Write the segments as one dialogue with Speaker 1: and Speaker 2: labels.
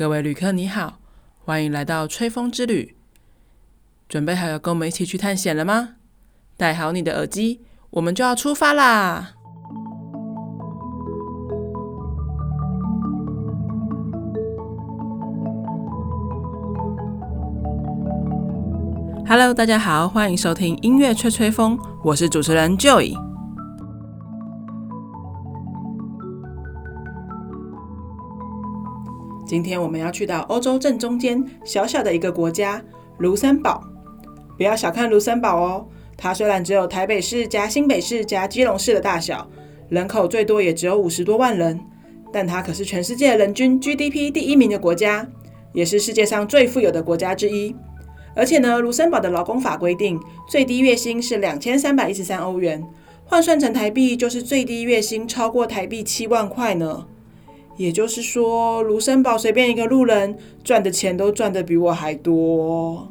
Speaker 1: 各位旅客你好，欢迎来到吹风之旅。准备好要跟我们一起去探险了吗？戴好你的耳机，我们就要出发啦！Hello，大家好，欢迎收听音乐吹吹风，我是主持人 Joy。今天我们要去到欧洲正中间小小的一个国家卢森堡。不要小看卢森堡哦，它虽然只有台北市加新北市加基隆市的大小，人口最多也只有五十多万人，但它可是全世界人均 GDP 第一名的国家，也是世界上最富有的国家之一。而且呢，卢森堡的劳工法规定，最低月薪是两千三百一十三欧元，换算成台币就是最低月薪超过台币七万块呢。也就是说，卢森堡随便一个路人赚的钱都赚得比我还多。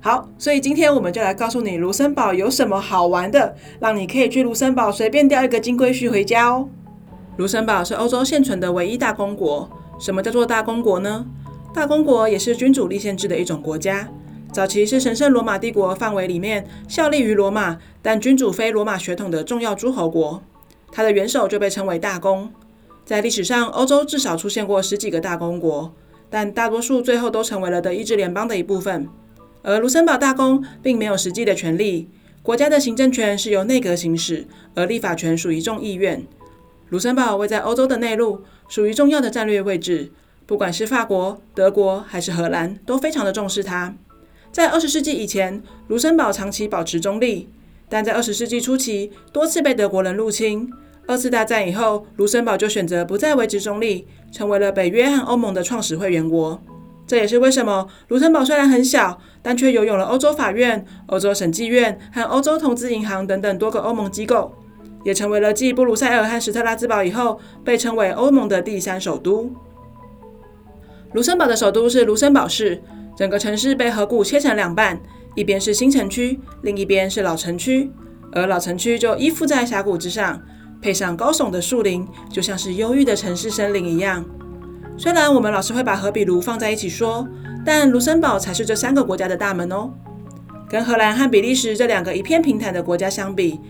Speaker 1: 好，所以今天我们就来告诉你卢森堡有什么好玩的，让你可以去卢森堡随便钓一个金龟婿回家哦。卢森堡是欧洲现存的唯一大公国。什么叫做大公国呢？大公国也是君主立宪制的一种国家。早期是神圣罗马帝国范围里面效力于罗马，但君主非罗马血统的重要诸侯国。它的元首就被称为大公。在历史上，欧洲至少出现过十几个大公国，但大多数最后都成为了德意志联邦的一部分。而卢森堡大公并没有实际的权利，国家的行政权是由内阁行使，而立法权属于众议院。卢森堡位在欧洲的内陆，属于重要的战略位置。不管是法国、德国还是荷兰，都非常的重视它。在二十世纪以前，卢森堡长期保持中立，但在二十世纪初期，多次被德国人入侵。二次大战以后，卢森堡就选择不再维持中立，成为了北约和欧盟的创始会员国。这也是为什么卢森堡虽然很小，但却拥有了欧洲法院、欧洲审计院和欧洲投资银行等等多个欧盟机构，也成为了继布鲁塞尔和史特拉兹堡以后，被称为欧盟的第三首都。卢森堡的首都是卢森堡市，整个城市被河谷切成两半，一边是新城区，另一边是老城区，而老城区就依附在峡谷之上。配上高耸的树林，就像是忧郁的城市森林一样。虽然我们老是会把荷比卢放在一起说，但卢森堡才是这三个国家的大门哦。跟荷兰和比利时这两个一片平坦的国家相比，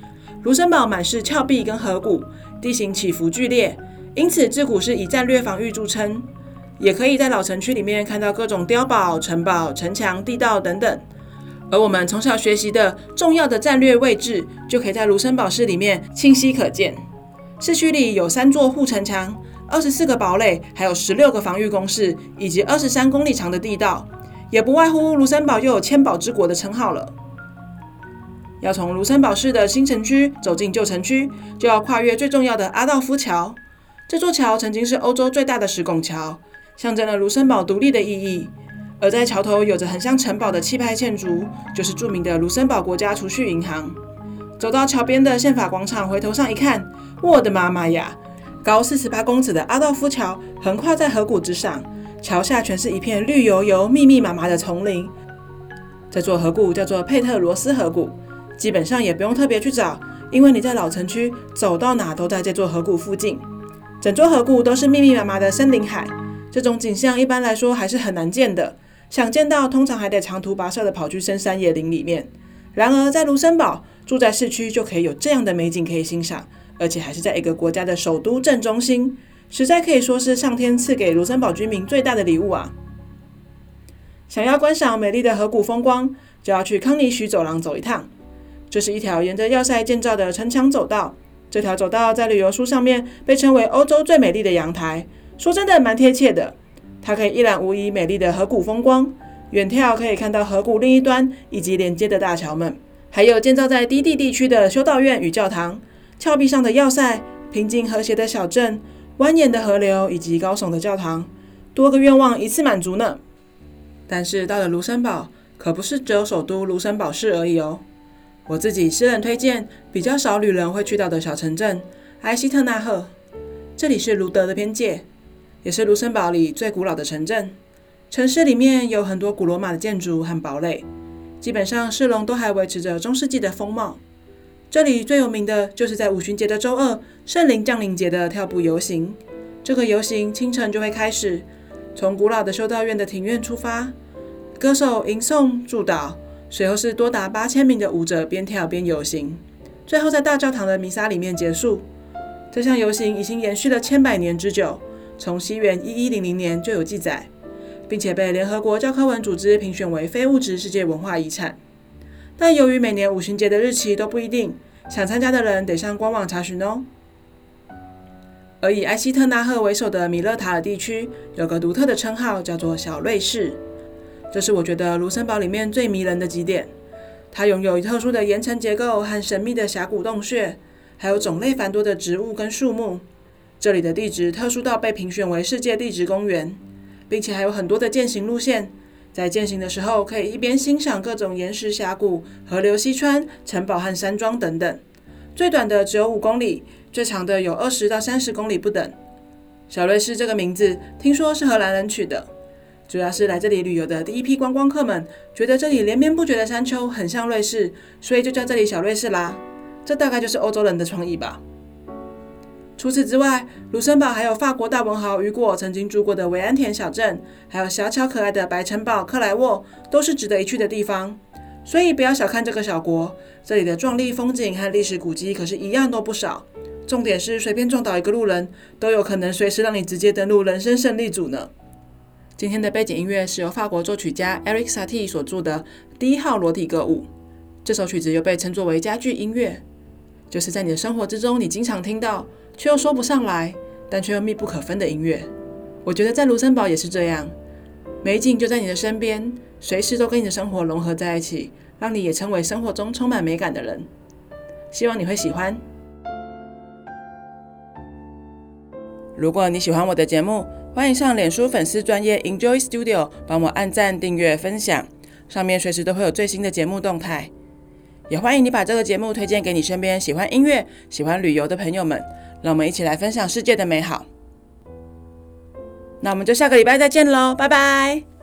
Speaker 1: 卢森堡满是峭壁跟河谷，地形起伏剧烈，因此自古是以战略防御著称。也可以在老城区里面看到各种碉堡、城堡、城墙、地道等等。而我们从小学习的重要的战略位置，就可以在卢森堡市里面清晰可见。市区里有三座护城墙、二十四个堡垒，还有十六个防御工事，以及二十三公里长的地道，也不外乎卢森堡又有千堡之国的称号了。要从卢森堡市的新城区走进旧城区，就要跨越最重要的阿道夫桥。这座桥曾经是欧洲最大的石拱桥，象征了卢森堡独立的意义。而在桥头有着很像城堡的气派建筑，就是著名的卢森堡国家储蓄银行。走到桥边的宪法广场，回头上一看，我的妈妈呀！高四十八公尺的阿道夫桥横跨在河谷之上，桥下全是一片绿油油、密密麻麻的丛林。这座河谷叫做佩特罗斯河谷，基本上也不用特别去找，因为你在老城区走到哪都在这座河谷附近。整座河谷都是密密麻麻的森林海，这种景象一般来说还是很难见的。想见到，通常还得长途跋涉的跑去深山野林里面。然而，在卢森堡住在市区就可以有这样的美景可以欣赏，而且还是在一个国家的首都正中心，实在可以说是上天赐给卢森堡居民最大的礼物啊！想要观赏美丽的河谷风光，就要去康尼许走廊走一趟。这是一条沿着要塞建造的城墙走道，这条走道在旅游书上面被称为欧洲最美丽的阳台，说真的蛮贴切的。它可以一览无遗美丽的河谷风光，远眺可以看到河谷另一端以及连接的大桥们，还有建造在低地地区的修道院与教堂，峭壁上的要塞，平静和谐的小镇，蜿蜒的河流以及高耸的教堂，多个愿望一次满足呢。但是到了卢森堡，可不是只有首都卢森堡市而已哦。我自己私人推荐比较少旅人会去到的小城镇埃希特纳赫，这里是卢德的边界。也是卢森堡里最古老的城镇，城市里面有很多古罗马的建筑和堡垒，基本上市容都还维持着中世纪的风貌。这里最有名的就是在五旬节的周二，圣灵降临节的跳步游行。这个游行清晨就会开始，从古老的修道院的庭院出发，歌手吟诵祝祷，随后是多达八千名的舞者边跳边游行，最后在大教堂的弥撒里面结束。这项游行已经延续了千百年之久，从西元一一零零年就有记载，并且被联合国教科文组织评选为非物质世界文化遗产。但由于每年五旬节的日期都不一定，想参加的人得上官网查询哦。而以埃希特纳赫为首的米勒塔尔地区有个独特的称号，叫做“小瑞士”。这是我觉得卢森堡里面最迷人的几点。它拥有特殊的岩层结构和神秘的峡谷洞穴，还有种类繁多的植物跟树木。这里的地质特殊到被评选为世界地质公园，并且还有很多的健行路线。在健行的时候，可以一边欣赏各种岩石峡谷、河流溪川、城堡和山庄等等。最短的只有五公里。最长的有二十到三十公里不等。小瑞士这个名字听说是荷兰人取的，主要是来这里旅游的第一批观光客们觉得这里连绵不绝的山丘很像瑞士，所以就叫这里小瑞士啦。这大概就是欧洲人的创意吧。除此之外，卢森堡还有法国大文豪雨果曾经住过的维安田小镇，还有小巧可爱的白城堡克莱沃，都是值得一去的地方。所以不要小看这个小国，这里的壮丽风景和历史古迹可是一样都不少。重点是，随便撞倒一个路人，都有可能随时让你直接登录人生胜利组呢。今天的背景音乐是由法国作曲家 Eric Satie 所著的《第一号裸体歌舞》。这首曲子又被称作为家具音乐，就是在你的生活之中，你经常听到却又说不上来，但却又密不可分的音乐。我觉得在卢森堡也是这样，美景就在你的身边，随时都跟你的生活融合在一起，让你也成为生活中充满美感的人。希望你会喜欢。如果你喜欢我的节目，欢迎上脸书粉丝专业 Enjoy Studio 帮我按赞、订阅、分享，上面随时都会有最新的节目动态。也欢迎你把这个节目推荐给你身边喜欢音乐、喜欢旅游的朋友们，让我们一起来分享世界的美好。那我们就下个礼拜再见喽，拜拜。